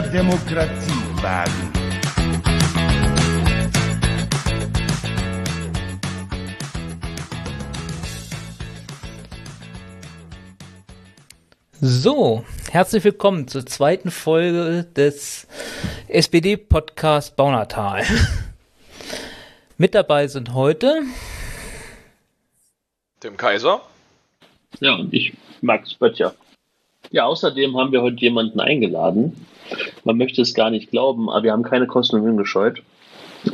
mehr Demokratie wagen. So, herzlich willkommen zur zweiten Folge des SPD-Podcast Baunatal. Mit dabei sind heute dem Kaiser. Ja, und ich, Max Böttcher. Ja, außerdem haben wir heute jemanden eingeladen. Man möchte es gar nicht glauben, aber wir haben keine Kosten und Mühen gescheut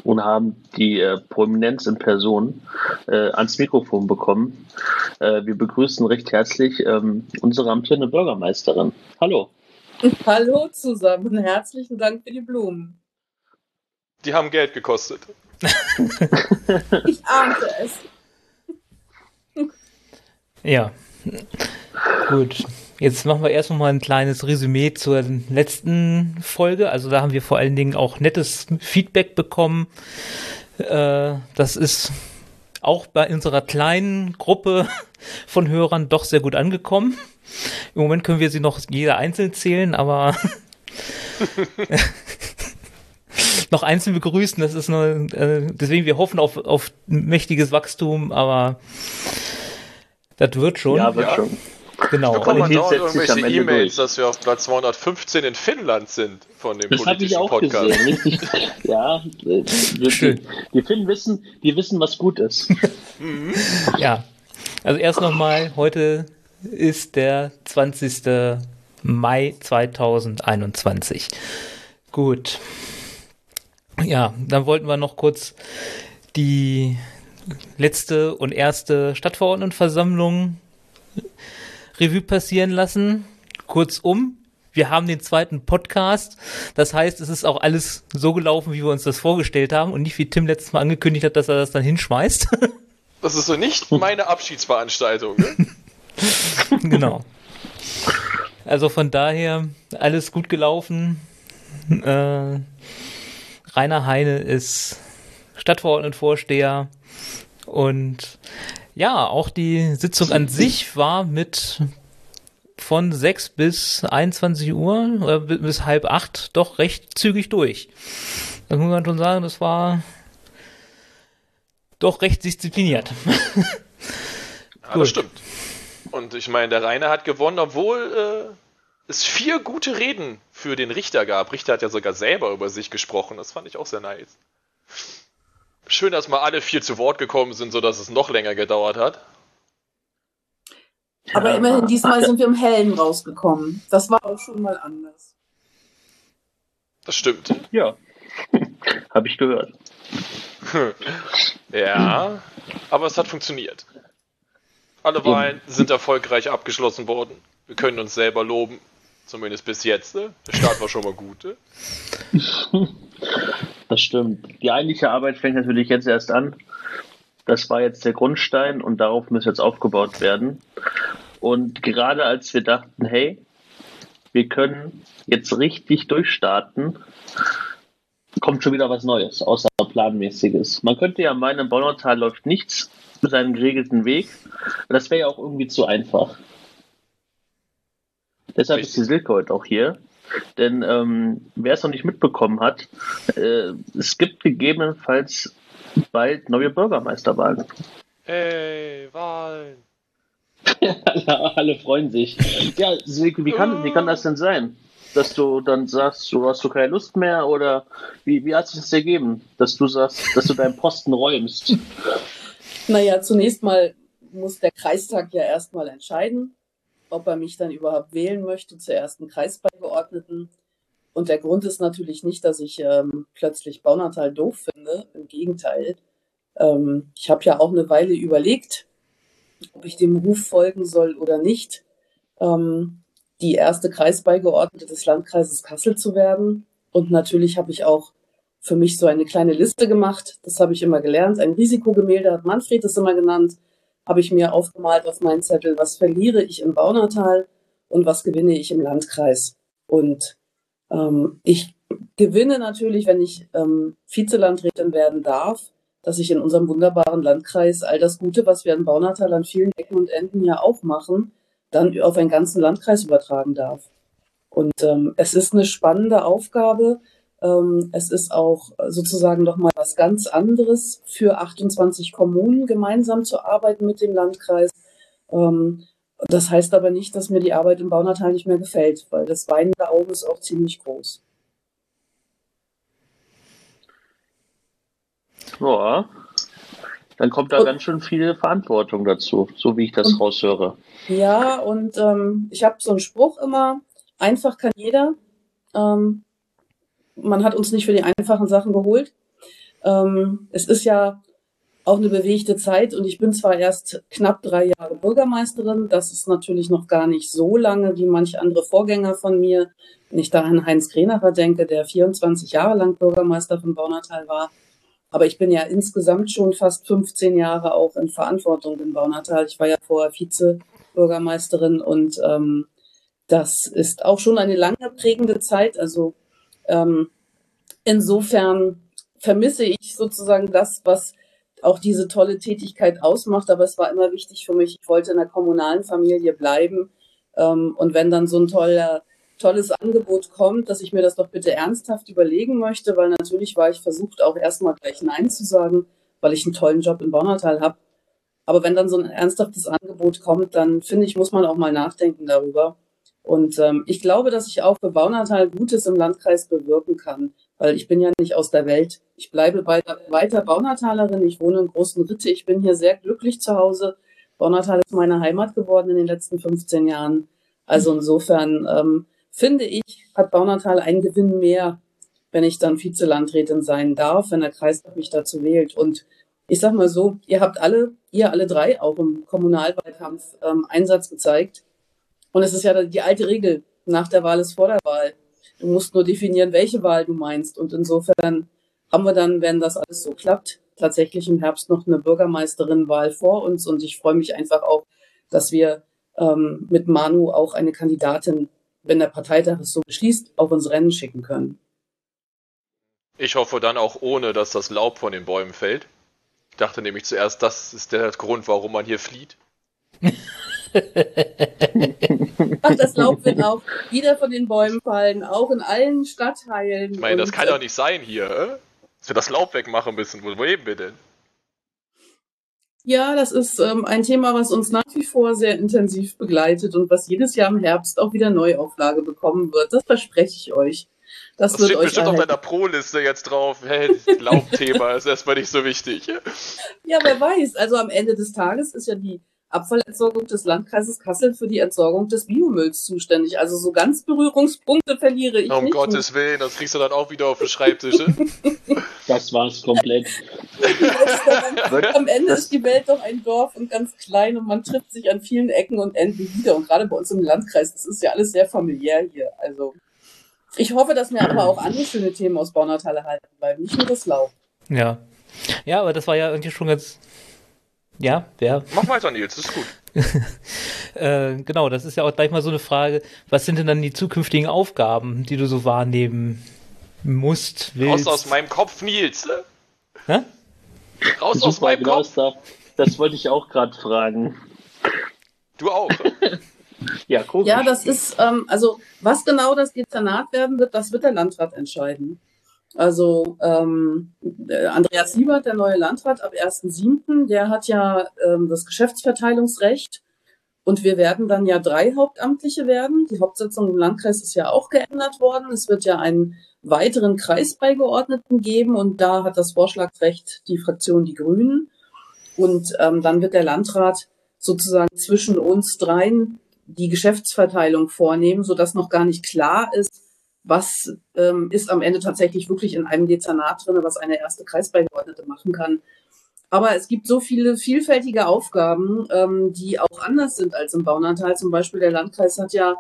und haben die äh, Prominenz in Person äh, ans Mikrofon bekommen. Äh, wir begrüßen recht herzlich ähm, unsere amtierende Bürgermeisterin. Hallo. Hallo zusammen, herzlichen Dank für die Blumen. Die haben Geld gekostet. ich ahnte es. Ja. Gut. Jetzt machen wir erst noch mal ein kleines Resümee zur letzten Folge. Also da haben wir vor allen Dingen auch nettes Feedback bekommen. Äh, das ist auch bei unserer kleinen Gruppe von Hörern doch sehr gut angekommen. Im Moment können wir sie noch jeder einzeln zählen, aber noch einzeln begrüßen. Das ist nur, äh, deswegen wir hoffen auf, auf mächtiges Wachstum, aber das wird schon. Ja, wird ja. schon. Genau. Ich bekomme dauernd irgendwelche E-Mails, dass wir auf Platz 215 in Finnland sind von dem das politischen ich auch Podcast. Gesehen. Ja, wir, Schön. Die, die Finnen wissen, die wissen, was gut ist. Mhm. Ja. Also erst nochmal, heute ist der 20. Mai 2021. Gut. Ja, dann wollten wir noch kurz die letzte und erste Stadtverordnetenversammlung Revue passieren lassen. Kurzum, wir haben den zweiten Podcast. Das heißt, es ist auch alles so gelaufen, wie wir uns das vorgestellt haben und nicht wie Tim letztes Mal angekündigt hat, dass er das dann hinschmeißt. Das ist so nicht meine Abschiedsveranstaltung. Ne? genau. Also von daher alles gut gelaufen. Äh, Rainer Heine ist Stadtverordnetenvorsteher und ja, auch die Sitzung an sich war mit von 6 bis 21 Uhr oder bis halb acht doch recht zügig durch. Das muss man schon sagen, das war doch recht diszipliniert. ja, das stimmt. Und ich meine, der Rainer hat gewonnen, obwohl äh, es vier gute Reden für den Richter gab. Richter hat ja sogar selber über sich gesprochen. Das fand ich auch sehr nice. Schön, dass mal alle vier zu Wort gekommen sind, sodass es noch länger gedauert hat. Aber ja. immerhin, diesmal sind wir im Hellen rausgekommen. Das war auch schon mal anders. Das stimmt. Ja, habe ich gehört. ja, aber es hat funktioniert. Alle Wahlen sind erfolgreich abgeschlossen worden. Wir können uns selber loben. Zumindest bis jetzt. Ne? Der Start war schon mal gut. Ne? Das stimmt. Die eigentliche Arbeit fängt natürlich jetzt erst an. Das war jetzt der Grundstein und darauf muss jetzt aufgebaut werden. Und gerade als wir dachten, hey, wir können jetzt richtig durchstarten, kommt schon wieder was Neues, außer planmäßiges. Man könnte ja meinen, im Bonnertal läuft nichts für seinen geregelten Weg. Das wäre ja auch irgendwie zu einfach. Deshalb ist die Silke heute auch hier. Denn ähm, wer es noch nicht mitbekommen hat, äh, es gibt gegebenenfalls bald neue Bürgermeisterwahlen. Hey, Wahlen! alle, alle freuen sich. Ja, wie kann, wie kann das denn sein? Dass du dann sagst, du hast du keine Lust mehr oder wie, wie hat sich das ergeben, dass du sagst, dass du deinen Posten räumst? Naja, zunächst mal muss der Kreistag ja erstmal entscheiden ob er mich dann überhaupt wählen möchte zur ersten Kreisbeigeordneten. Und der Grund ist natürlich nicht, dass ich ähm, plötzlich Baunatal doof finde. Im Gegenteil. Ähm, ich habe ja auch eine Weile überlegt, ob ich dem Ruf folgen soll oder nicht, ähm, die erste Kreisbeigeordnete des Landkreises Kassel zu werden. Und natürlich habe ich auch für mich so eine kleine Liste gemacht. Das habe ich immer gelernt. Ein Risikogemälde hat Manfred es immer genannt habe ich mir aufgemalt auf meinen Zettel, was verliere ich im Baunatal und was gewinne ich im Landkreis. Und ähm, ich gewinne natürlich, wenn ich ähm, Vizelandrätin werden darf, dass ich in unserem wunderbaren Landkreis all das Gute, was wir in Baunatal an vielen Ecken und Enden ja auch machen, dann auf einen ganzen Landkreis übertragen darf. Und ähm, es ist eine spannende Aufgabe. Ähm, es ist auch sozusagen nochmal was ganz anderes für 28 Kommunen gemeinsam zu arbeiten mit dem Landkreis. Ähm, das heißt aber nicht, dass mir die Arbeit im Baunatal nicht mehr gefällt, weil das weinende Auge ist auch ziemlich groß. Ja, dann kommt da und, ganz schön viel Verantwortung dazu, so wie ich das und, raushöre. Ja, und ähm, ich habe so einen Spruch immer, einfach kann jeder. Ähm, man hat uns nicht für die einfachen Sachen geholt. Ähm, es ist ja auch eine bewegte Zeit und ich bin zwar erst knapp drei Jahre Bürgermeisterin, das ist natürlich noch gar nicht so lange wie manche andere Vorgänger von mir. Wenn ich da an Heinz Grenacher denke, der 24 Jahre lang Bürgermeister von Baunatal war. Aber ich bin ja insgesamt schon fast 15 Jahre auch in Verantwortung in Baunatal. Ich war ja vorher Vize-Bürgermeisterin und ähm, das ist auch schon eine lange prägende Zeit. Also ähm, insofern vermisse ich sozusagen das, was auch diese tolle Tätigkeit ausmacht. Aber es war immer wichtig für mich, ich wollte in der kommunalen Familie bleiben. Ähm, und wenn dann so ein toller, tolles Angebot kommt, dass ich mir das doch bitte ernsthaft überlegen möchte, weil natürlich war ich versucht, auch erstmal gleich Nein zu sagen, weil ich einen tollen Job in Bonnertal habe. Aber wenn dann so ein ernsthaftes Angebot kommt, dann finde ich, muss man auch mal nachdenken darüber. Und ähm, ich glaube, dass ich auch für Baunatal Gutes im Landkreis bewirken kann weil ich bin ja nicht aus der Welt. Ich bleibe bei, weiter Baunatalerin. Ich wohne in Großen Ritte. Ich bin hier sehr glücklich zu Hause. Baunatal ist meine Heimat geworden in den letzten 15 Jahren. Also insofern ähm, finde ich, hat Baunatal einen Gewinn mehr, wenn ich dann Vizelandrätin sein darf, wenn der Kreistag mich dazu wählt. Und ich sag mal so, ihr habt alle, ihr alle drei auch im Kommunalwahlkampf ähm, Einsatz gezeigt. Und es ist ja die alte Regel, nach der Wahl ist vor der Wahl. Du musst nur definieren, welche Wahl du meinst. Und insofern haben wir dann, wenn das alles so klappt, tatsächlich im Herbst noch eine Bürgermeisterinwahl vor uns. Und ich freue mich einfach auch, dass wir ähm, mit Manu auch eine Kandidatin, wenn der Parteitag es so beschließt, auf uns Rennen schicken können. Ich hoffe dann auch ohne, dass das Laub von den Bäumen fällt. Ich dachte nämlich zuerst, das ist der Grund, warum man hier flieht. Ach, das Laub wird auch wieder von den Bäumen fallen, auch in allen Stadtteilen. Ich meine, das kann doch nicht sein hier, äh? dass wir das Laub wegmachen müssen. Wo leben wir denn? Ja, das ist ähm, ein Thema, was uns nach wie vor sehr intensiv begleitet und was jedes Jahr im Herbst auch wieder Neuauflage bekommen wird. Das verspreche ich euch. Das, das wird steht euch bestimmt erhalten. auf deiner Pro-Liste jetzt drauf. Hey, das Laubthema ist erstmal nicht so wichtig. Ja, wer weiß. Also am Ende des Tages ist ja die Abfallentsorgung des Landkreises Kassel für die Entsorgung des Biomülls zuständig. Also so ganz Berührungspunkte verliere ich um nicht. Um Gottes Willen, das kriegst du dann auch wieder auf den Schreibtisch. das war's komplett. Am Ende ist die Welt doch ein Dorf und ganz klein und man trifft sich an vielen Ecken und Enden wieder. Und gerade bei uns im Landkreis, das ist ja alles sehr familiär hier. Also ich hoffe, dass mir aber auch andere schöne Themen aus Baunatal erhalten bleiben, nicht nur das Laub. Ja. Ja, aber das war ja irgendwie schon ganz ja, wer? Mach weiter, Nils, das ist gut. äh, genau, das ist ja auch gleich mal so eine Frage, was sind denn dann die zukünftigen Aufgaben, die du so wahrnehmen musst, willst? Raus aus meinem Kopf, Nils. Hä? Raus aus meinem genau Kopf. Das, das wollte ich auch gerade fragen. Du auch. ja, komisch. Ja, das ist, ähm, also was genau das Dezernat werden wird, das wird der Landrat entscheiden. Also ähm, Andreas Siebert, der neue Landrat ab 1.7., der hat ja ähm, das Geschäftsverteilungsrecht und wir werden dann ja drei Hauptamtliche werden. Die Hauptsitzung im Landkreis ist ja auch geändert worden. Es wird ja einen weiteren Kreisbeigeordneten geben und da hat das Vorschlagsrecht die Fraktion Die Grünen. Und ähm, dann wird der Landrat sozusagen zwischen uns dreien die Geschäftsverteilung vornehmen, sodass noch gar nicht klar ist, was ähm, ist am Ende tatsächlich wirklich in einem Dezernat drin, was eine erste Kreisbeigeordnete machen kann. Aber es gibt so viele vielfältige Aufgaben, ähm, die auch anders sind als im Baunatal. Zum Beispiel der Landkreis hat ja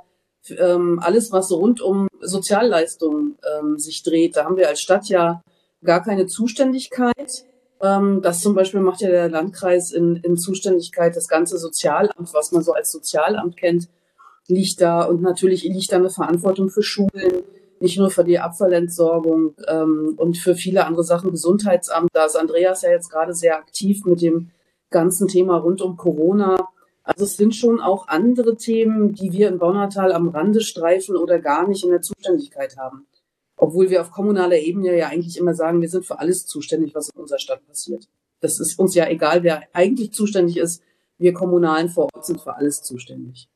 ähm, alles, was rund um Sozialleistungen ähm, sich dreht. Da haben wir als Stadt ja gar keine Zuständigkeit. Ähm, das zum Beispiel macht ja der Landkreis in, in Zuständigkeit das ganze Sozialamt, was man so als Sozialamt kennt, liegt da. Und natürlich liegt da eine Verantwortung für Schulen, nicht nur für die Abfallentsorgung ähm, und für viele andere Sachen, Gesundheitsamt. Da ist Andreas ja jetzt gerade sehr aktiv mit dem ganzen Thema rund um Corona. Also es sind schon auch andere Themen, die wir in Baunatal am Rande streifen oder gar nicht in der Zuständigkeit haben. Obwohl wir auf kommunaler Ebene ja eigentlich immer sagen, wir sind für alles zuständig, was in unserer Stadt passiert. Das ist uns ja egal, wer eigentlich zuständig ist. Wir Kommunalen vor Ort sind für alles zuständig.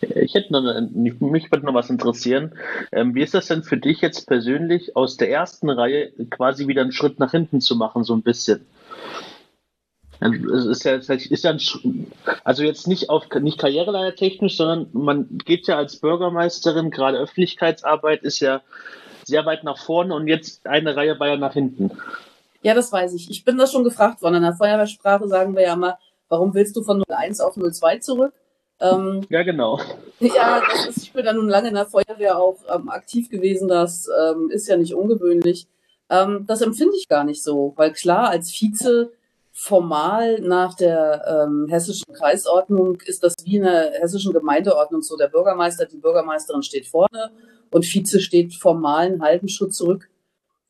Ich hätte noch, mich würde noch was interessieren. Ähm, wie ist das denn für dich jetzt persönlich, aus der ersten Reihe quasi wieder einen Schritt nach hinten zu machen, so ein bisschen? Es ist ja, ist ja ein, also jetzt nicht auf nicht karriereleiter technisch, sondern man geht ja als Bürgermeisterin, gerade Öffentlichkeitsarbeit ist ja sehr weit nach vorne und jetzt eine Reihe weiter nach hinten. Ja, das weiß ich. Ich bin das schon gefragt worden. In der Feuerwehrsprache sagen wir ja immer, warum willst du von 01 auf 02 zurück? Ähm, ja, genau. Ja, das ist, ich bin da nun lange in der Feuerwehr auch ähm, aktiv gewesen. Das ähm, ist ja nicht ungewöhnlich. Ähm, das empfinde ich gar nicht so, weil klar, als Vize formal nach der ähm, hessischen Kreisordnung ist das wie in der hessischen Gemeindeordnung so. Der Bürgermeister, die Bürgermeisterin steht vorne und Vize steht formal einen halben Schritt zurück.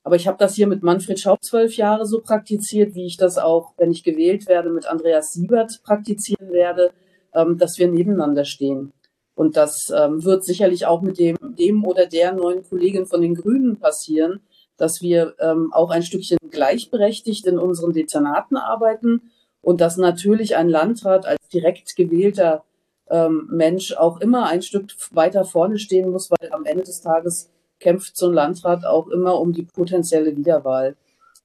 Aber ich habe das hier mit Manfred Schaub zwölf Jahre so praktiziert, wie ich das auch, wenn ich gewählt werde, mit Andreas Siebert praktizieren werde, ähm, dass wir nebeneinander stehen. Und das ähm, wird sicherlich auch mit dem, dem oder der neuen Kollegin von den Grünen passieren, dass wir ähm, auch ein Stückchen gleichberechtigt in unseren Dezernaten arbeiten und dass natürlich ein Landrat als direkt gewählter ähm, Mensch auch immer ein Stück weiter vorne stehen muss, weil am Ende des Tages kämpft so ein Landrat auch immer um die potenzielle Wiederwahl.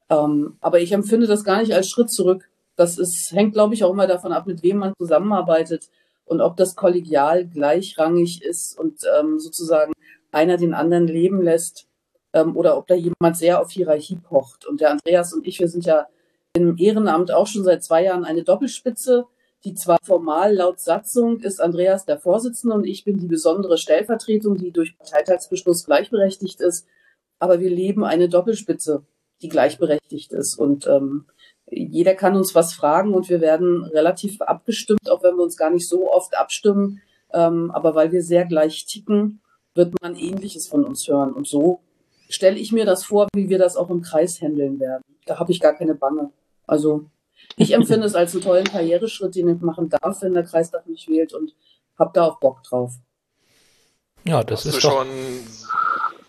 Ähm, aber ich empfinde das gar nicht als Schritt zurück. Das ist, hängt, glaube ich, auch immer davon ab, mit wem man zusammenarbeitet und ob das kollegial gleichrangig ist und ähm, sozusagen einer den anderen leben lässt ähm, oder ob da jemand sehr auf Hierarchie pocht. Und der Andreas und ich, wir sind ja im Ehrenamt auch schon seit zwei Jahren eine Doppelspitze, die zwar formal laut Satzung ist Andreas der Vorsitzende und ich bin die besondere Stellvertretung, die durch Parteitagsbeschluss gleichberechtigt ist, aber wir leben eine Doppelspitze, die gleichberechtigt ist. Und ähm, jeder kann uns was fragen und wir werden relativ abgestimmt, auch wenn wir uns gar nicht so oft abstimmen. Ähm, aber weil wir sehr gleich ticken, wird man Ähnliches von uns hören. Und so stelle ich mir das vor, wie wir das auch im Kreis handeln werden. Da habe ich gar keine Bange. Also ich empfinde es als einen tollen Karriereschritt, den ich machen darf, wenn der Kreistag mich wählt und habe da auch Bock drauf. Ja, das Hast ist doch... schon.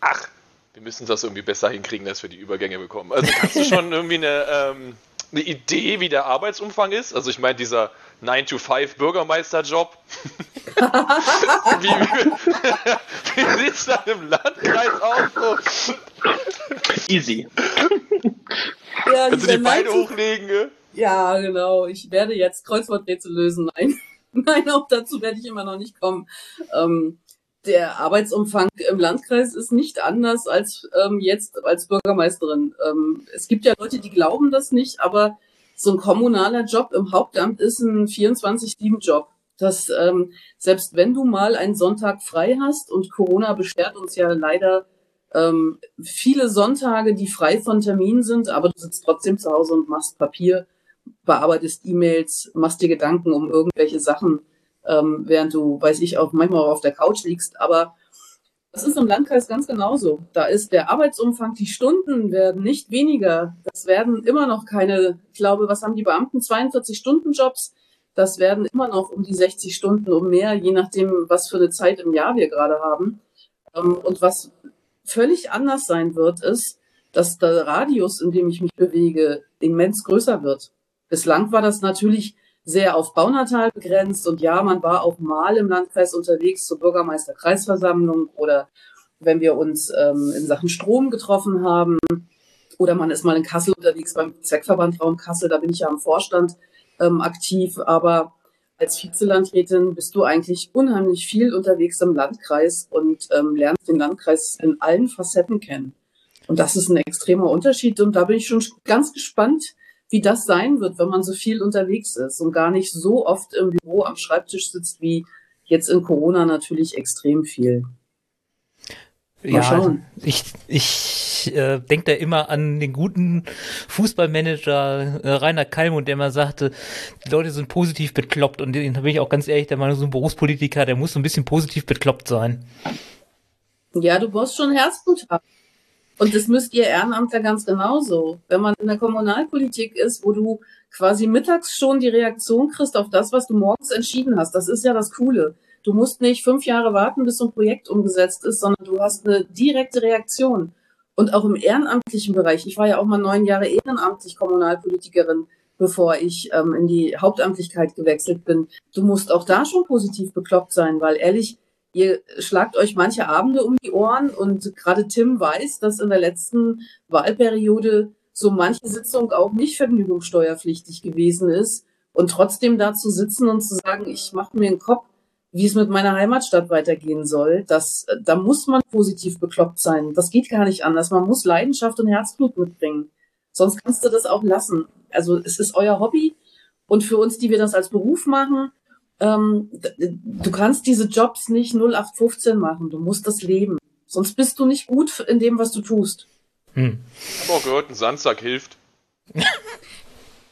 Ach, wir müssen das irgendwie besser hinkriegen, dass wir die Übergänge bekommen. Also kannst du schon irgendwie eine, ähm, eine Idee, wie der Arbeitsumfang ist? Also ich meine, dieser 9-to-5 Bürgermeisterjob. wie, wie, wie sieht es dann im Landkreis aus? So? Easy. Ja, Kannst du die Beine hochlegen? Ne? Ja, genau. Ich werde jetzt Kreuzworträtsel lösen. Nein, nein, auch dazu werde ich immer noch nicht kommen. Ähm, der Arbeitsumfang im Landkreis ist nicht anders als ähm, jetzt als Bürgermeisterin. Ähm, es gibt ja Leute, die glauben das nicht, aber so ein kommunaler Job im Hauptamt ist ein 24-7-Job. Das ähm, selbst wenn du mal einen Sonntag frei hast und Corona beschert uns ja leider ähm, viele Sonntage, die frei von Terminen sind, aber du sitzt trotzdem zu Hause und machst Papier, bearbeitest E-Mails, machst dir Gedanken um irgendwelche Sachen, ähm, während du, weiß ich, auch manchmal auch auf der Couch liegst. Aber das ist im Landkreis ganz genauso. Da ist der Arbeitsumfang, die Stunden werden nicht weniger. Das werden immer noch keine, ich glaube, was haben die Beamten? 42 Stunden Jobs. Das werden immer noch um die 60 Stunden um mehr, je nachdem, was für eine Zeit im Jahr wir gerade haben. Ähm, und was völlig anders sein wird, ist, dass der Radius, in dem ich mich bewege, immens größer wird. Bislang war das natürlich sehr auf Baunatal begrenzt. Und ja, man war auch mal im Landkreis unterwegs zur Bürgermeisterkreisversammlung oder wenn wir uns ähm, in Sachen Strom getroffen haben. Oder man ist mal in Kassel unterwegs beim Zweckverband Raum Kassel, da bin ich ja im Vorstand ähm, aktiv, aber als Vizelandrätin bist du eigentlich unheimlich viel unterwegs im Landkreis und ähm, lernst den Landkreis in allen Facetten kennen. Und das ist ein extremer Unterschied. Und da bin ich schon ganz gespannt, wie das sein wird, wenn man so viel unterwegs ist und gar nicht so oft im Büro am Schreibtisch sitzt wie jetzt in Corona natürlich extrem viel. Mal ja, schauen. ich, ich äh, denke da immer an den guten Fußballmanager äh, Rainer Kalmund, der immer sagte, die Leute sind positiv bekloppt und den habe ich auch ganz ehrlich, der Meinung, so ein Berufspolitiker, der muss so ein bisschen positiv bekloppt sein. Ja, du brauchst schon Herzblut haben. Und das müsst ihr Ehrenamtler ganz genauso. Wenn man in der Kommunalpolitik ist, wo du quasi mittags schon die Reaktion kriegst auf das, was du morgens entschieden hast. Das ist ja das Coole. Du musst nicht fünf Jahre warten, bis so ein Projekt umgesetzt ist, sondern du hast eine direkte Reaktion. Und auch im ehrenamtlichen Bereich. Ich war ja auch mal neun Jahre ehrenamtlich Kommunalpolitikerin, bevor ich ähm, in die Hauptamtlichkeit gewechselt bin. Du musst auch da schon positiv bekloppt sein, weil ehrlich, ihr schlagt euch manche Abende um die Ohren und gerade Tim weiß, dass in der letzten Wahlperiode so manche Sitzung auch nicht vergnügungssteuerpflichtig gewesen ist und trotzdem da zu sitzen und zu sagen, ich mache mir einen Kopf, wie es mit meiner Heimatstadt weitergehen soll, das, da muss man positiv bekloppt sein. Das geht gar nicht anders. Man muss Leidenschaft und Herzblut mitbringen. Sonst kannst du das auch lassen. Also es ist euer Hobby und für uns, die wir das als Beruf machen, ähm, du kannst diese Jobs nicht 0815 machen. Du musst das leben. Sonst bist du nicht gut in dem, was du tust. Hm. Ich habe auch gehört, ein Sandsack hilft.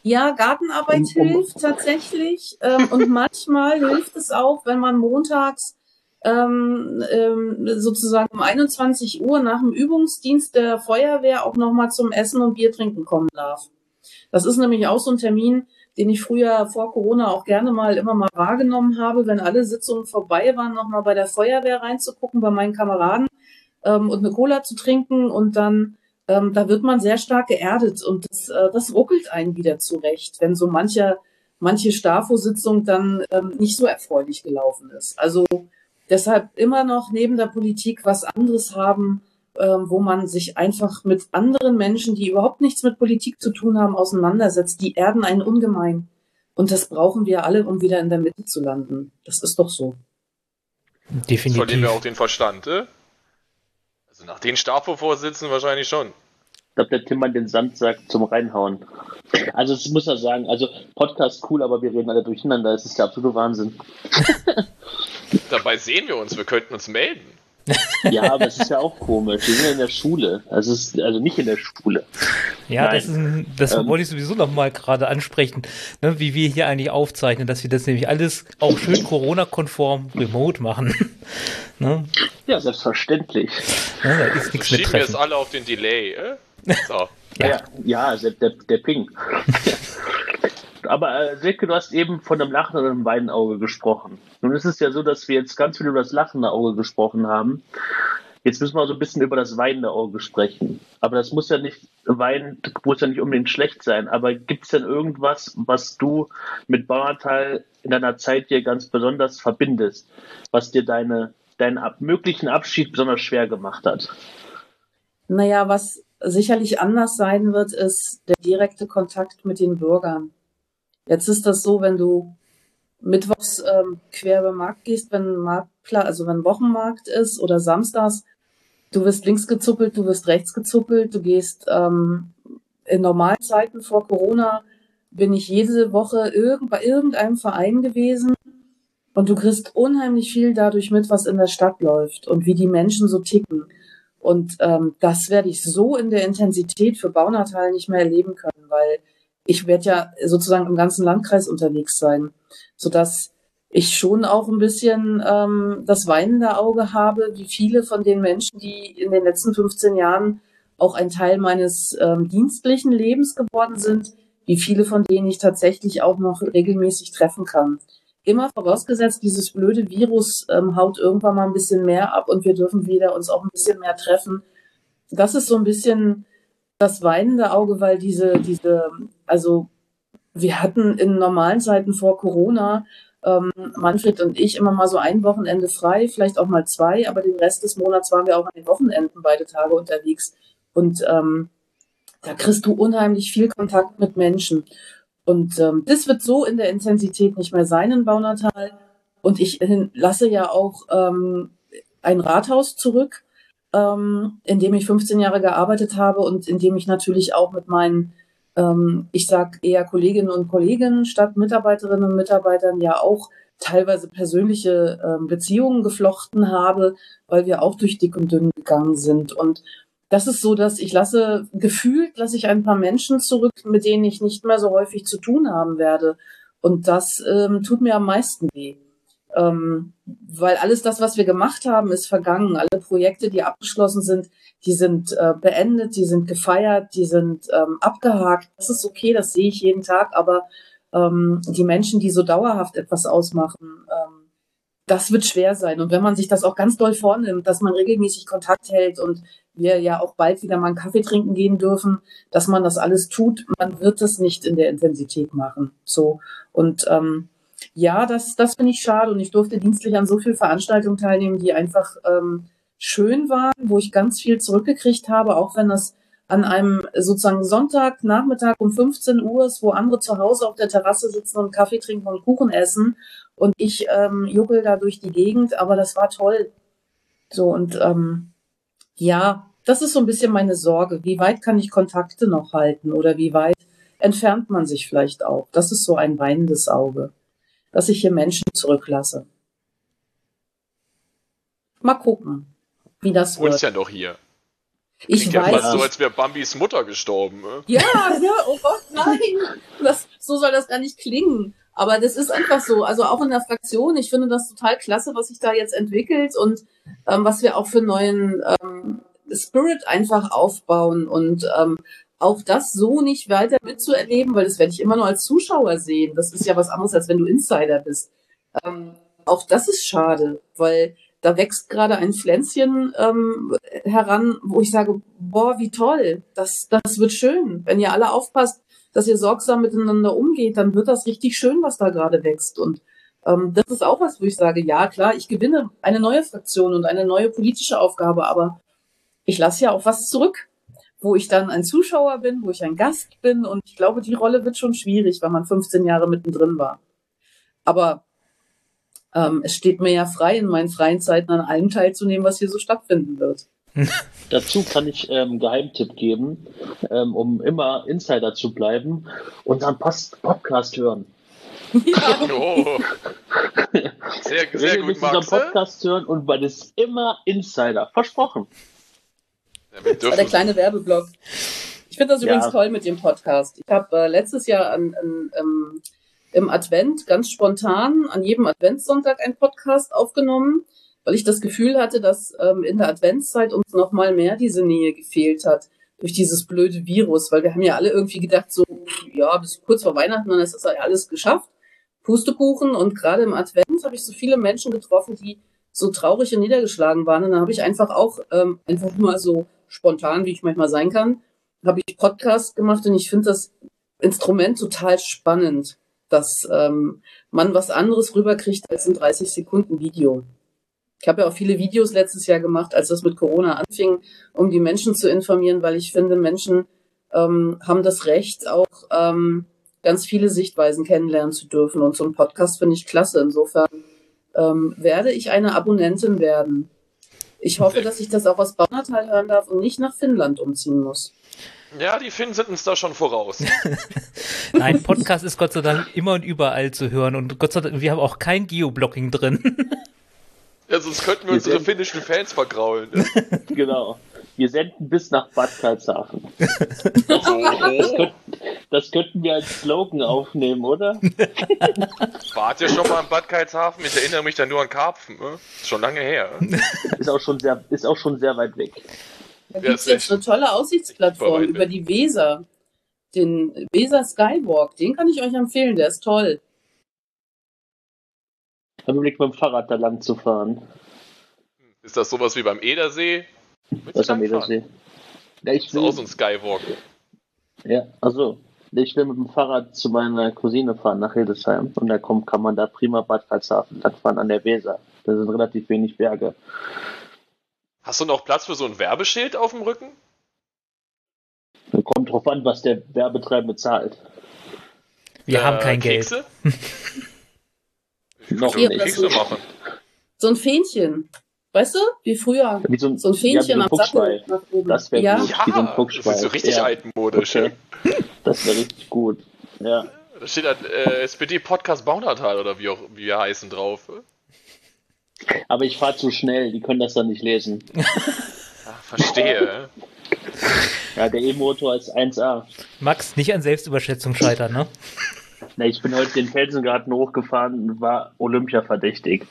Ja, Gartenarbeit um, um, hilft tatsächlich. Ähm, und manchmal hilft es auch, wenn man montags ähm, ähm, sozusagen um 21 Uhr nach dem Übungsdienst der Feuerwehr auch nochmal zum Essen und Bier trinken kommen darf. Das ist nämlich auch so ein Termin, den ich früher vor Corona auch gerne mal immer mal wahrgenommen habe, wenn alle Sitzungen vorbei waren, nochmal bei der Feuerwehr reinzugucken, bei meinen Kameraden ähm, und eine Cola zu trinken und dann ähm, da wird man sehr stark geerdet und das, äh, das ruckelt einen wieder zurecht, wenn so manche, manche Stafo-Sitzung dann ähm, nicht so erfreulich gelaufen ist. Also deshalb immer noch neben der Politik was anderes haben, wo man sich einfach mit anderen Menschen, die überhaupt nichts mit Politik zu tun haben, auseinandersetzt. Die erden einen ungemein. Und das brauchen wir alle, um wieder in der Mitte zu landen. Das ist doch so. Definitiv. Verlieren wir auch den Verstand, äh? Also nach den Stafo-Vorsitzenden wahrscheinlich schon. Ich glaube, der Tim an den Sandsack zum Reinhauen. Also, das muss er sagen. Also, Podcast cool, aber wir reden alle durcheinander. Das ist der absolute Wahnsinn. Dabei sehen wir uns. Wir könnten uns melden. Ja, aber es ist ja auch komisch. Wir sind ja in der Schule. Also, ist, also nicht in der Schule. Ja, Nein. das, ist, das ähm, wollte ich sowieso noch mal gerade ansprechen, ne, wie wir hier eigentlich aufzeichnen, dass wir das nämlich alles auch schön Corona-konform remote machen. ne? Ja, selbstverständlich. Ja, da ist nichts Schieben wir es alle auf den Delay. Äh? So. ja. ja, ja also der, der Ping. Aber äh, Silke, du hast eben von einem lachenden und einem weinenden Auge gesprochen. Nun ist es ja so, dass wir jetzt ganz viel über das lachende Auge gesprochen haben. Jetzt müssen wir so ein bisschen über das weinende Auge sprechen. Aber das muss ja nicht weinen, muss ja nicht unbedingt schlecht sein. Aber gibt es denn irgendwas, was du mit Bauertal in deiner Zeit hier ganz besonders verbindest, was dir deine, deinen möglichen Abschied besonders schwer gemacht hat? Naja, was sicherlich anders sein wird, ist der direkte Kontakt mit den Bürgern. Jetzt ist das so, wenn du mittwochs ähm, quer über den Markt gehst, wenn Marktplatz, also wenn Wochenmarkt ist oder samstags, du wirst links gezuppelt, du wirst rechts gezuppelt, du gehst ähm, in normalen Zeiten vor Corona bin ich jede Woche irgend, bei irgendeinem Verein gewesen und du kriegst unheimlich viel dadurch mit, was in der Stadt läuft und wie die Menschen so ticken. Und ähm, das werde ich so in der Intensität für Baunatal nicht mehr erleben können, weil ich werde ja sozusagen im ganzen Landkreis unterwegs sein, sodass ich schon auch ein bisschen ähm, das weinende Auge habe, wie viele von den Menschen, die in den letzten 15 Jahren auch ein Teil meines ähm, dienstlichen Lebens geworden sind, wie viele von denen ich tatsächlich auch noch regelmäßig treffen kann. Immer vorausgesetzt, dieses blöde Virus ähm, haut irgendwann mal ein bisschen mehr ab und wir dürfen wieder uns auch ein bisschen mehr treffen. Das ist so ein bisschen das weinende Auge, weil diese, diese, also wir hatten in normalen Zeiten vor Corona ähm, Manfred und ich immer mal so ein Wochenende frei, vielleicht auch mal zwei, aber den Rest des Monats waren wir auch an den Wochenenden beide Tage unterwegs. Und ähm, da kriegst du unheimlich viel Kontakt mit Menschen. Und ähm, das wird so in der Intensität nicht mehr sein in Baunatal. Und ich lasse ja auch ähm, ein Rathaus zurück, ähm, in dem ich 15 Jahre gearbeitet habe und in dem ich natürlich auch mit meinen, ähm, ich sag eher Kolleginnen und Kollegen statt Mitarbeiterinnen und Mitarbeitern ja auch teilweise persönliche ähm, Beziehungen geflochten habe, weil wir auch durch dick und dünn gegangen sind. Und das ist so, dass ich lasse, gefühlt lasse ich ein paar Menschen zurück, mit denen ich nicht mehr so häufig zu tun haben werde. Und das ähm, tut mir am meisten weh. Ähm, weil alles das, was wir gemacht haben, ist vergangen. Alle Projekte, die abgeschlossen sind, die sind äh, beendet, die sind gefeiert, die sind ähm, abgehakt. Das ist okay, das sehe ich jeden Tag, aber ähm, die Menschen, die so dauerhaft etwas ausmachen, ähm, das wird schwer sein. Und wenn man sich das auch ganz doll vornimmt, dass man regelmäßig Kontakt hält und wir ja auch bald wieder mal einen Kaffee trinken gehen dürfen, dass man das alles tut, man wird es nicht in der Intensität machen. So. Und ähm, ja, das, das finde ich schade. Und ich durfte dienstlich an so vielen Veranstaltungen teilnehmen, die einfach ähm, schön waren, wo ich ganz viel zurückgekriegt habe, auch wenn das an einem sozusagen Sonntagnachmittag um 15 Uhr ist, wo andere zu Hause auf der Terrasse sitzen und Kaffee trinken und Kuchen essen und ich ähm, juckel da durch die Gegend, aber das war toll. So und ähm, ja, das ist so ein bisschen meine Sorge. Wie weit kann ich Kontakte noch halten oder wie weit entfernt man sich vielleicht auch? Das ist so ein weinendes Auge, dass ich hier Menschen zurücklasse. Mal gucken, wie das wird. Uns ja noch hier. Ich Klingt weiß. Ja so, als wäre Bambis Mutter gestorben. Ne? Ja, ja, oh Gott, nein. Das, so soll das gar nicht klingen. Aber das ist einfach so. Also auch in der Fraktion, ich finde das total klasse, was sich da jetzt entwickelt und ähm, was wir auch für neuen ähm, Spirit einfach aufbauen und ähm, auch das so nicht weiter mitzuerleben, weil das werde ich immer nur als Zuschauer sehen. Das ist ja was anderes, als wenn du Insider bist. Ähm, auch das ist schade, weil da wächst gerade ein Pflänzchen ähm, heran, wo ich sage, boah, wie toll, das, das wird schön. Wenn ihr alle aufpasst, dass ihr sorgsam miteinander umgeht, dann wird das richtig schön, was da gerade wächst. Und ähm, das ist auch was, wo ich sage, ja klar, ich gewinne eine neue Fraktion und eine neue politische Aufgabe, aber ich lasse ja auch was zurück, wo ich dann ein Zuschauer bin, wo ich ein Gast bin. Und ich glaube, die Rolle wird schon schwierig, weil man 15 Jahre mittendrin war. Aber ähm, es steht mir ja frei, in meinen freien Zeiten an allem teilzunehmen, was hier so stattfinden wird. Dazu kann ich ähm, Geheimtipp geben, ähm, um immer Insider zu bleiben, unseren Post Podcast hören. Ja. Oh. Sehr, sehr gut, Max. Podcast hören und man ist immer Insider. Versprochen. Ja, Das war der kleine Werbeblock. Ich finde das Ja. übrigens toll mit dem Podcast. Ich habe äh, letztes Jahr an, an, ähm, im Advent ganz spontan an jedem Adventssonntag einen Podcast aufgenommen, weil ich das Gefühl hatte, dass ähm, in der Adventszeit uns noch mal mehr diese Nähe gefehlt hat durch dieses blöde Virus, weil wir haben ja alle irgendwie gedacht, so ja, bis kurz vor Weihnachten, dann ist das ja alles geschafft. Pustekuchen und gerade im Advent habe ich so viele Menschen getroffen, die so traurig und niedergeschlagen waren. Und dann habe ich einfach auch ähm, einfach mal so spontan, wie ich manchmal sein kann, habe ich Podcast gemacht und ich finde das Instrument total spannend, dass ähm, man was anderes rüberkriegt als ein 30 Sekunden Video. Ich habe ja auch viele Videos letztes Jahr gemacht, als das mit Corona anfing, um die Menschen zu informieren, weil ich finde, Menschen ähm, haben das Recht, auch ähm, ganz viele Sichtweisen kennenlernen zu dürfen. Und so ein Podcast finde ich klasse. Insofern ähm, werde ich eine Abonnentin werden. Ich hoffe, dass ich das auch aus Baunatal hören darf und nicht nach Finnland umziehen muss. ja, die Finnen sind uns da schon voraus. Nein, Podcast ist Gott sei Dank immer und überall zu hören und Gott sei Dank, wir haben auch kein Geoblocking drin. Ja, sonst könnten wir Wir unsere finnischen Fans vergraulen. Ne? Genau. Wir senden bis nach Bad Karlshafen. Oh, Das könnten wir als Slogan aufnehmen, oder? wart ihr schon mal in Bad Karlshafen? Ich erinnere mich da nur an Karpfen. Ne? Ist schon lange her. Ist auch schon sehr, ist auch schon sehr weit weg. Da Ja, gibt es ist jetzt eine tolle Aussichtsplattform über die Weser. Den Weser Skywalk, den kann ich euch empfehlen, der ist toll. Ich habe überlegt, mit dem Fahrrad da lang zu fahren. Ist das sowas wie beim Edersee? Du am? Edersee. Ja, ich Das ist auch so will, ein Skywalk. ja, also, ich will mit dem Fahrrad zu meiner Cousine fahren nach Hildesheim. Und da kommt, kann man da prima Bad Karlshafen langfahren an der Weser. Da sind relativ wenig Berge. Hast du noch Platz für so ein Werbeschild auf dem Rücken? Kommt drauf an, was der Werbetreibende zahlt. Wir Äh, haben kein Geld. Kekse? Noch Hier, Kekse nicht. So ein Fähnchen. Weißt du? Wie früher. Wie so ein, So ein Fähnchen ja, so ein am. Sattel. Das wäre ja. gut. Wie so ein Ja, das ist so richtig ja. altmodisch. Okay. Das wäre richtig gut. Ja. Da steht halt äh, SPD-Podcast Baunatal oder wie auch wie wir heißen drauf. Aber ich fahre zu schnell, die können das dann nicht lesen. Ah, verstehe. Ja, der E-Motor ist 1A. Max, nicht an Selbstüberschätzung scheitern, ne? Na, ich bin heute den Felsengarten hochgefahren und war Olympia verdächtig.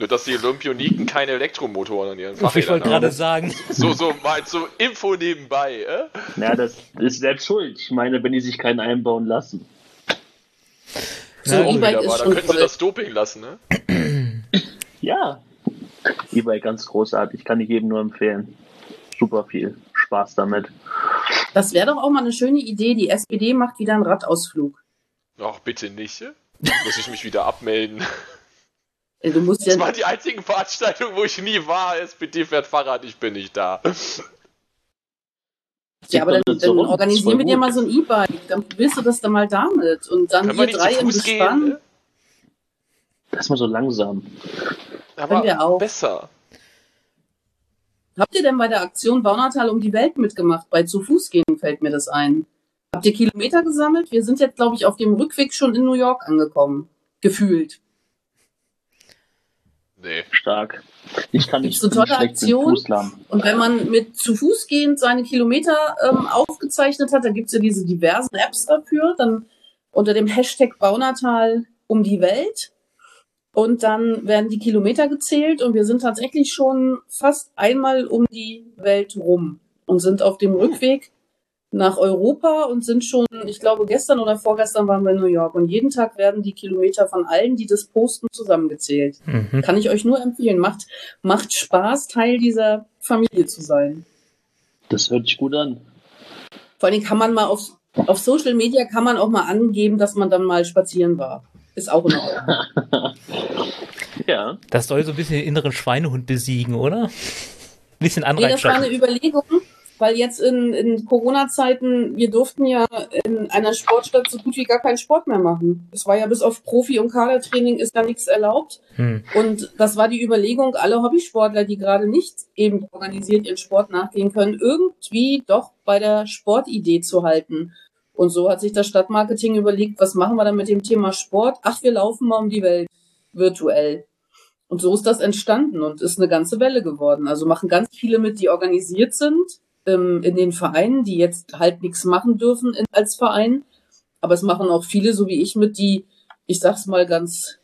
Nur, dass die Olympioniken keine Elektromotoren an ihren Ich Fahrrädern wollte haben. gerade sagen, So, so, mal so Info nebenbei, äh? Ja, das ist selbst schuld. Ich meine, wenn die sich keinen einbauen lassen. So, Auch E-Bike ist wahr, da schon können sie das Doping lassen, ne? Ja. E-Bike ganz großartig, kann ich jedem nur empfehlen. Super viel Spaß damit. Das wäre doch auch mal eine schöne Idee. Die SPD macht wieder einen Radausflug. Ach, bitte nicht. Muss ich mich wieder abmelden. Du musst ja. Das war die einzigen Veranstaltung, wo ich nie war. SPD fährt Fahrrad, ich bin nicht da. Ja, aber dann, dann organisieren wir dir mal so ein E-Bike. Dann probierst du das dann mal damit. Und dann wir drei im Gespann. gehen? Das ist mal so langsam. Aber wir auch. besser. Habt ihr denn bei der Aktion Baunatal um die Welt mitgemacht? Bei zu Fuß gehen fällt mir das ein. Habt ihr Kilometer gesammelt? Wir sind jetzt, glaube ich, auf dem Rückweg schon in New York angekommen. Gefühlt. Nee. Stark. Ich kann nicht eine tolle Aktion? Und wenn man mit zu Fuß gehend seine Kilometer ähm, aufgezeichnet hat, da gibt's ja diese diversen Apps dafür, dann unter dem Hashtag Baunatal um die Welt. Und dann werden die Kilometer gezählt und wir sind tatsächlich schon fast einmal um die Welt rum und sind auf dem Rückweg nach Europa und sind schon, ich glaube, gestern oder vorgestern waren wir in New York und jeden Tag werden die Kilometer von allen, die das posten, zusammengezählt. mhm. Kann ich euch nur empfehlen. Macht, macht Spaß, Teil dieser Familie zu sein. Das hört sich gut an. Vor allen Dingen kann man mal auf, auf Social Media kann man auch mal angeben, dass man dann mal spazieren war. Ist auch in Ordnung. Ja. das soll so ein bisschen den inneren Schweinehund besiegen, oder? Ein bisschen Nee, Anreiz das war eine. Überlegung, weil jetzt in, in Corona-Zeiten, wir durften ja in einer Sportstadt so gut wie gar keinen Sport mehr machen. Es war ja bis auf Profi- und Kadertraining ist da nichts erlaubt. Hm. Und das war die Überlegung, alle Hobbysportler, die gerade nicht eben organisiert ihren Sport nachgehen können, irgendwie doch bei der Sportidee zu halten. Und so hat sich das Stadtmarketing überlegt, was machen wir dann mit dem Thema Sport? Ach, wir laufen mal um die Welt virtuell. Und so ist das entstanden und ist eine ganze Welle geworden. Also machen ganz viele mit, die organisiert sind ähm, in den Vereinen, die jetzt halt nichts machen dürfen in, als Verein. Aber es machen auch viele, so wie ich, mit, die, ich sag's mal ganz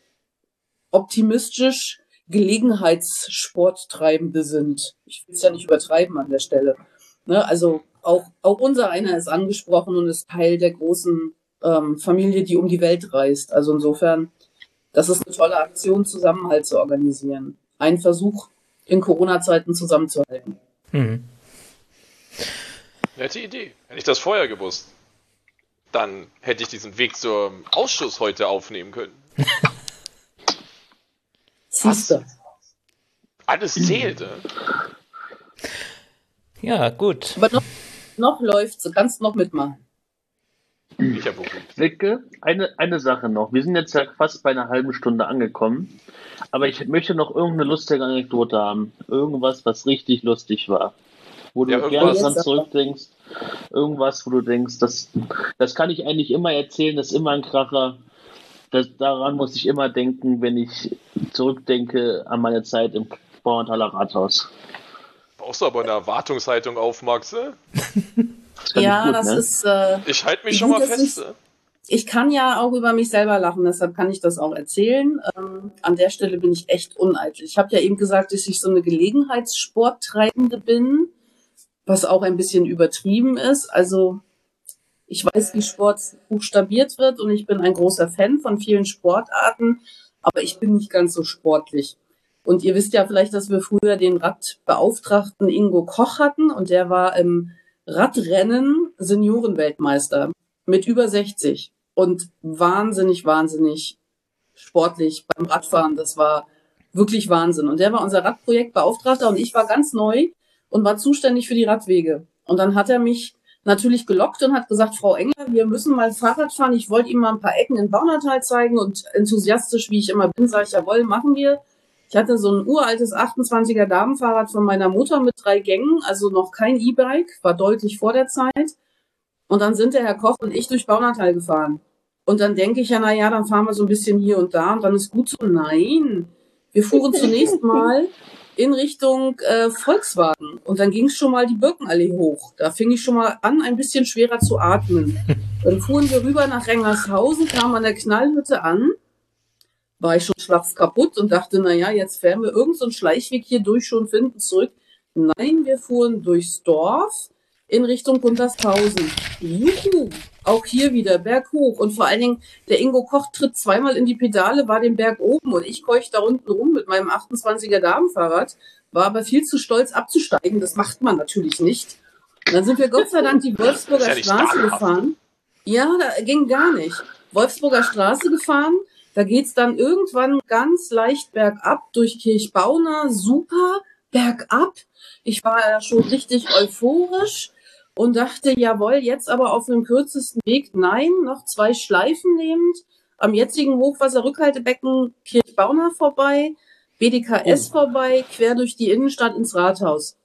optimistisch, Gelegenheitssporttreibende sind. Ich will es ja nicht übertreiben an der Stelle. Ne? Also auch, auch unser einer ist angesprochen und ist Teil der großen ähm, Familie, die um die Welt reist. Also insofern, das ist eine tolle Aktion, Zusammenhalt zu organisieren. Ein Versuch, in Corona-Zeiten zusammenzuhalten. Mhm. Nette Idee. Hätte ich das vorher gewusst, dann hätte ich diesen Weg zum Ausschuss heute aufnehmen können. Siehste. Alles zählte. Ja, gut. Aber noch, noch läuft's, du kannst noch mitmachen. Ich habe. Wicke, eine, eine Sache noch. Wir sind jetzt ja fast bei einer halben Stunde angekommen. Aber ich möchte noch irgendeine lustige Anekdote haben. Irgendwas, was richtig lustig war. Wo du Ja, gerne irgendwas. dran zurückdenkst. Irgendwas, wo du denkst, das, das kann ich eigentlich immer erzählen, das ist immer ein Kracher. Das, daran muss ich immer denken, wenn ich zurückdenke an meine Zeit im Bauerntaler Rathaus. Brauchst du aber eine Erwartungshaltung auf, Max? äh? Das Ja, gut, das ne? ist, äh, Ich halte mich schon mal fest. ich- ich kann ja auch über mich selber lachen, deshalb kann ich das auch erzählen. Ähm, an der Stelle bin ich echt uneitel. Ich habe ja eben gesagt, dass ich so eine Gelegenheitssporttreibende bin, was auch ein bisschen übertrieben ist. Also ich weiß, wie Sport buchstabiert wird und ich bin ein großer Fan von vielen Sportarten, aber ich bin nicht ganz so sportlich. Und ihr wisst ja vielleicht, dass wir früher den Radbeauftragten Ingo Koch hatten und der war im Radrennen Seniorenweltmeister mit über 60 und wahnsinnig, wahnsinnig sportlich beim Radfahren. Das war wirklich Wahnsinn. Und der war unser Radprojektbeauftragter und ich war ganz neu und war zuständig für die Radwege. Und dann hat er mich natürlich gelockt und hat gesagt, Frau Engler, wir müssen mal Fahrrad fahren. Ich wollte ihm mal ein paar Ecken in Baunatal zeigen und enthusiastisch, wie ich immer bin, sage ich, jawohl, machen wir. Ich hatte so ein uraltes 28er Damenfahrrad von meiner Mutter mit drei Gängen, also noch kein E-Bike, war deutlich vor der Zeit. Und dann sind der Herr Koch und ich durch Baunatal gefahren. Und dann denke ich ja, na ja, dann fahren wir so ein bisschen hier und da und dann ist gut so. Nein, wir fuhren zunächst mal in Richtung äh, Volkswagen. Und dann ging es schon mal die Birkenallee hoch. Da fing ich schon mal an, ein bisschen schwerer zu atmen. Dann fuhren wir rüber nach Rengershausen, kamen an der Knallhütte an. War ich schon schlaff kaputt und dachte, na ja, jetzt werden wir irgendeinen so Schleichweg hier durch schon finden, zurück. Nein, wir fuhren durchs Dorf in Richtung Guntershausen. Juhu! Auch hier wieder Berg hoch. Und vor allen Dingen, der Ingo Koch tritt zweimal in die Pedale, war den Berg oben und ich keuch da unten rum mit meinem 28er Damenfahrrad, war aber viel zu stolz abzusteigen. Das macht man natürlich nicht. Und dann sind wir Gott sei Dank die Wolfsburger ja Straße gefahren. Ja, da ging gar nicht. Wolfsburger Straße gefahren. Da geht's dann irgendwann ganz leicht bergab durch Kirchbauna. Super, bergab. Ich war ja schon richtig euphorisch und dachte, jawohl, jetzt aber auf einem kürzesten Weg, nein, noch zwei Schleifen nehmend, am jetzigen Hochwasserrückhaltebecken Kirchbauna vorbei, BDKS oh. vorbei, quer durch die Innenstadt ins Rathaus.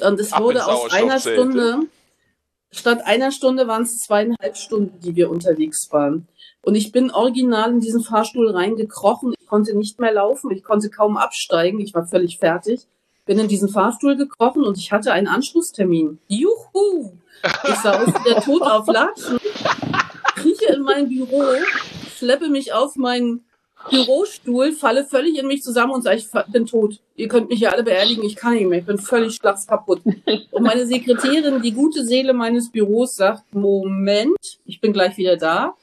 Und es wurde aus einer Stunde, statt einer Stunde waren es zweieinhalb Stunden, die wir unterwegs waren. Und ich bin original in diesen Fahrstuhl reingekrochen. Ich konnte nicht mehr laufen, ich konnte kaum absteigen, ich war völlig fertig bin in diesen Fahrstuhl gekrochen und ich hatte einen Anschlusstermin. Juhu! Ich sah aus wie der Tod auf Latschen, krieche in mein Büro, schleppe mich auf meinen Bürostuhl, falle völlig in mich zusammen und sage, ich bin tot. Ihr könnt mich ja alle beerdigen, ich kann nicht mehr, ich bin völlig schlagskaputt. Und meine Sekretärin, die gute Seele meines Büros, sagt, Moment, ich bin gleich wieder da.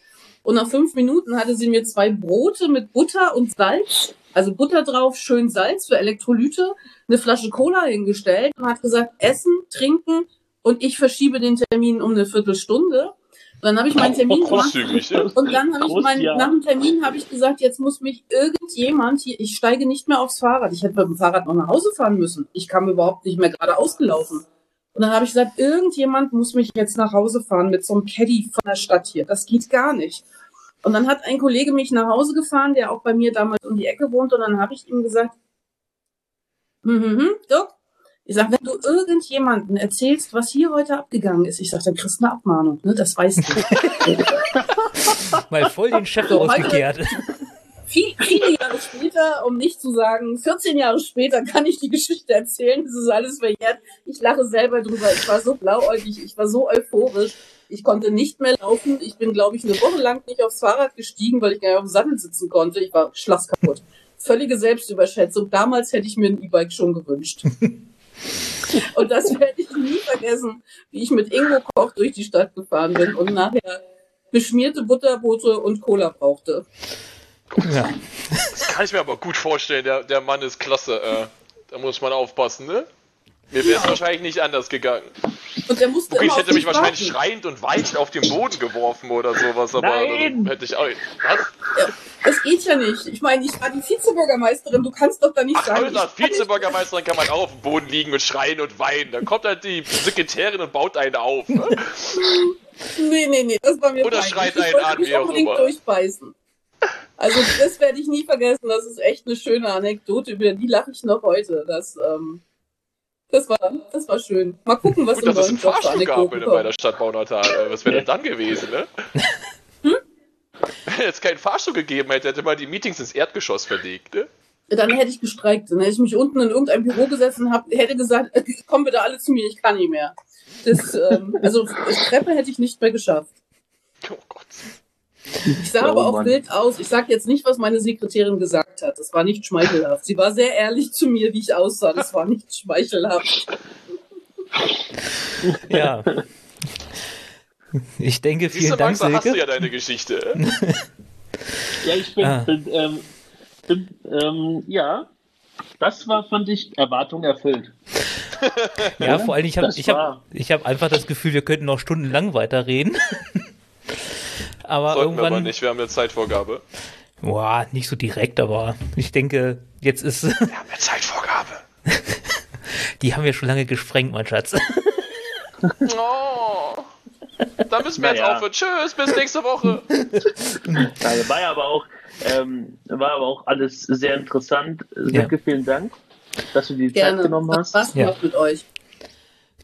Und nach fünf Minuten hatte sie mir zwei Brote mit Butter und Salz, also Butter drauf, schön Salz für Elektrolyte eine Flasche Cola hingestellt und hat gesagt, essen, trinken und ich verschiebe den Termin um eine Viertelstunde. Und dann habe ich meinen Termin gemacht und dann habe ich meinen, nach dem Termin habe ich gesagt, jetzt muss mich irgendjemand hier, ich steige nicht mehr aufs Fahrrad. Ich hätte mit dem Fahrrad noch nach Hause fahren müssen. Ich kam überhaupt nicht mehr gerade ausgelaufen. Und dann habe ich gesagt, irgendjemand muss mich jetzt nach Hause fahren mit so einem Caddy von der Stadt hier. Das geht gar nicht. Und dann hat ein Kollege mich nach Hause gefahren, der auch bei mir damals um die Ecke wohnt. Und dann habe ich ihm gesagt, Mhm, so. Ich sag, wenn du irgendjemanden erzählst, was hier heute abgegangen ist, ich sag, dann kriegst du eine Abmahnung, ne? Das weißt du. Mal voll den Chef so, ausgekehrt. Viel, viele Jahre später, um nicht zu sagen, 14 Jahre später kann ich die Geschichte erzählen. Das ist alles verjährt. Ich lache selber drüber. Ich war so blauäugig, ich war so euphorisch. Ich konnte nicht mehr laufen. Ich bin, glaube ich, eine Woche lang nicht aufs Fahrrad gestiegen, weil ich gar nicht auf dem Sattel sitzen konnte. Ich war schlagskaputt völlige Selbstüberschätzung. Damals hätte ich mir ein E-Bike schon gewünscht. und das werde ich nie vergessen, wie ich mit Ingo Koch durch die Stadt gefahren bin und nachher beschmierte Butterboote und Cola brauchte. Ja. Das kann ich mir aber gut vorstellen. Der, der Mann ist klasse. Äh, da muss man aufpassen, ne? Mir wäre es ja. wahrscheinlich nicht anders gegangen. Und er musste okay, ich hätte mich wahrscheinlich schreiend und weinend auf den Boden geworfen oder sowas, aber Nein. hätte ich auch. Was? Ja, das geht ja nicht. Ich meine, ich war die Vizebürgermeisterin, du kannst doch da nicht Ach, sagen. Als Vizebürgermeisterin kann man auch auf dem Boden liegen und schreien und weinen. Dann kommt halt die Sekretärin und baut einen auf. Ne? nee, nee, nee, das war mir Oder schreit einen an, wie auch immer. durchbeißen. Also das werde ich nie vergessen. Das ist echt eine schöne Anekdote, über die lache ich noch heute. Das, ähm, das war, das war schön. Mal gucken, was Gut, neuen Job für Anekdoten kommt. bei der Stadt Baunatal. Was wäre denn dann gewesen, ne? Hm? Wenn es keinen Fahrstuhl gegeben hätte, hätte man die Meetings ins Erdgeschoss verlegt, ne? Dann hätte ich gestreikt. Dann hätte ich mich unten in irgendein Büro gesetzt und hab, hätte gesagt, äh, komm bitte alle zu mir, ich kann nicht mehr. Das, ähm, also Treppe hätte ich nicht mehr geschafft. Oh Gott. Ich sah oh, aber auch Mann. wild aus. Ich sage jetzt nicht, was meine Sekretärin gesagt hat. Das war nicht schmeichelhaft. Sie war sehr ehrlich zu mir, wie ich aussah. Das war nicht schmeichelhaft. Ja. Ich denke, vielen Siehste, Dank, Max, hast du ja deine Geschichte. ja, ich bin, ah. bin, ähm, bin ähm, ja, das war, fand ich, Erwartung erfüllt. ja, vor allem, ich habe ich hab, ich hab einfach das Gefühl, wir könnten noch stundenlang weiterreden. Aber Sollten irgendwann. Wir aber nicht, wir haben eine Zeitvorgabe. Boah, nicht so direkt, aber ich denke, jetzt ist. Wir haben eine Zeitvorgabe. Die haben wir schon lange gesprengt, mein Schatz. oh. Da müssen wir naja. jetzt aufhören. Tschüss, bis nächste Woche. Ja, war aber auch, ähm, war aber auch alles sehr interessant. Sehr ja. vielen Dank, dass du die Gerne. Zeit genommen hast. Was ja. mit euch.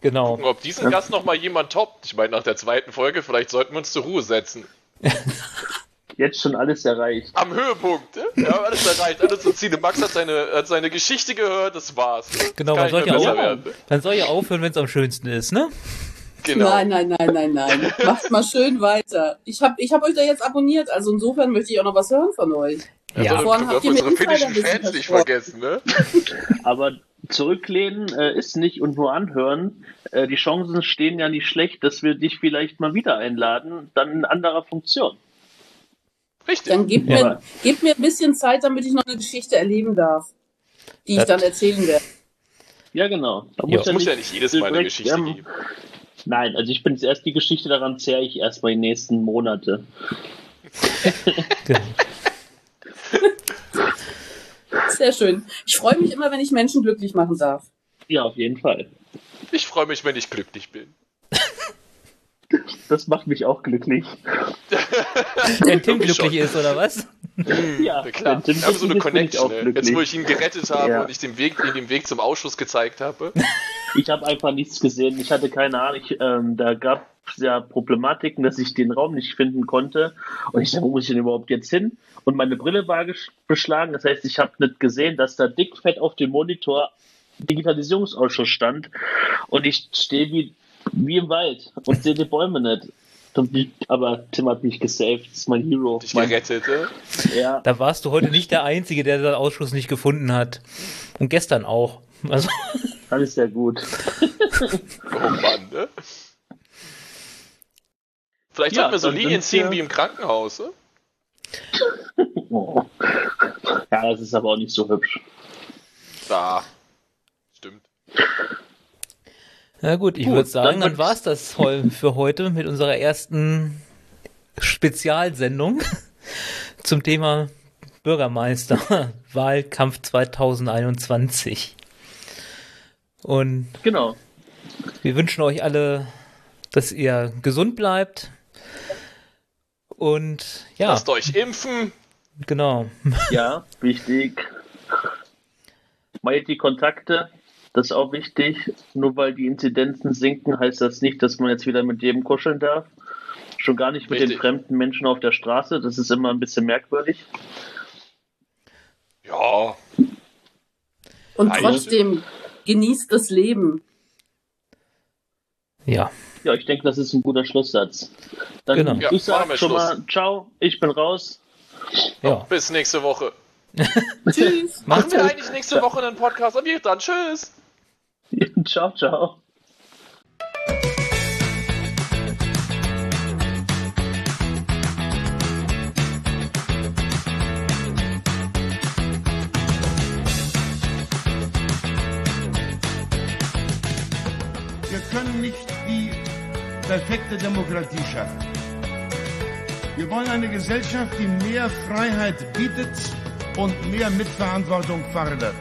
Genau. Gucken, ob diesen Gast noch mal jemand toppt. Ich meine, nach der zweiten Folge, vielleicht sollten wir uns zur Ruhe setzen. Ja, Jetzt schon alles erreicht. Am Höhepunkt, ne? Wir haben alles erreicht, alle so Ziele. Max hat seine, hat seine Geschichte gehört, das war's. Genau, man soll, ja auch, werden, man soll ja aufhören, wenn es am schönsten ist, ne? Genau. Nein, nein, nein, nein, nein. Macht mal schön weiter. Ich habe ich hab euch da jetzt abonniert, also insofern möchte ich auch noch was hören von euch. Ja, Ja. Vorhin wir habt ihr unsere finnischen Fans nicht vergessen, ne? Aber zurücklehnen äh, ist nicht und nur anhören. Äh, die Chancen stehen ja nicht schlecht, dass wir dich vielleicht mal wieder einladen, dann in anderer Funktion. Richtig. Dann Ja. mir, gebt mir ein bisschen Zeit, damit ich noch eine Geschichte erleben darf, die ich Das- dann erzählen werde. Ja, genau. Da Ja. Es muss ja nicht jedes Mal eine Geschichte ähm, geben. Nein, also ich bin jetzt erst die Geschichte, daran zerre ich erst mal die nächsten Monate. Genau. Sehr schön. Ich freue mich immer, wenn ich Menschen glücklich machen darf. Ja, auf jeden Fall. Ich freue mich, wenn ich glücklich bin. Das macht mich auch glücklich. Wenn Tim glücklich ist, oder was? Ja, Ja, klar. Tim Wir haben so eine Connection. auch Ne? Jetzt, wo ich ihn gerettet habe Ja. und ich den Weg, ihm den Weg zum Ausschuss gezeigt habe. Ich habe einfach nichts gesehen. Ich hatte keine Ahnung. Ich, ähm, da gab es ja Problematiken, dass ich den Raum nicht finden konnte. Und ich dachte, wo muss ich denn überhaupt jetzt hin? Und meine Brille war gesch- beschlagen. Das heißt, ich habe nicht gesehen, dass da dickfett auf dem Monitor Digitalisierungsausschuss stand. Und ich stehe wie, wie im Wald und sehe die Bäume nicht. Aber Tim hat mich gesaved. Das ist mein Hero. Dich Mein, gerettet. Ja, Da warst du heute nicht der Einzige, der den Ausschuss nicht gefunden hat. Und gestern auch. Also, alles sehr gut. Oh Mann, ne? Vielleicht Ja, sollten wir so Linien ziehen wie im Krankenhaus. Ne? Oh. Ja, das ist aber auch nicht so hübsch. Da. Stimmt. na gut, ich würde sagen, dann dann war's das für heute mit unserer ersten Spezialsendung zum Thema Bürgermeister Wahlkampf 2021. Und Genau. wir wünschen euch alle, dass ihr gesund bleibt. Und ja, Lasst euch impfen. genau. Ja, wichtig. Meidet die Kontakte, das ist auch wichtig. Nur weil die Inzidenzen sinken, heißt das nicht, dass man jetzt wieder mit jedem kuscheln darf. Schon gar nicht mit den Richtig. fremden Menschen auf der Straße. Das ist immer ein bisschen merkwürdig. Ja. Und trotzdem genießt das Leben. Ja, Ja, ich denke, das ist ein guter Schlusssatz. Dann Genau. Ja, ich machen sage wir schon Schluss. mal ciao, ich bin raus. ja. Bis nächste Woche. Tschüss. Machen wir eigentlich nächste Woche einen Podcast? Und wir dann. Tschüss. ciao, ciao. Perfekte Demokratie schaffen. Wir wollen eine Gesellschaft, die mehr Freiheit bietet und mehr Mitverantwortung fördert.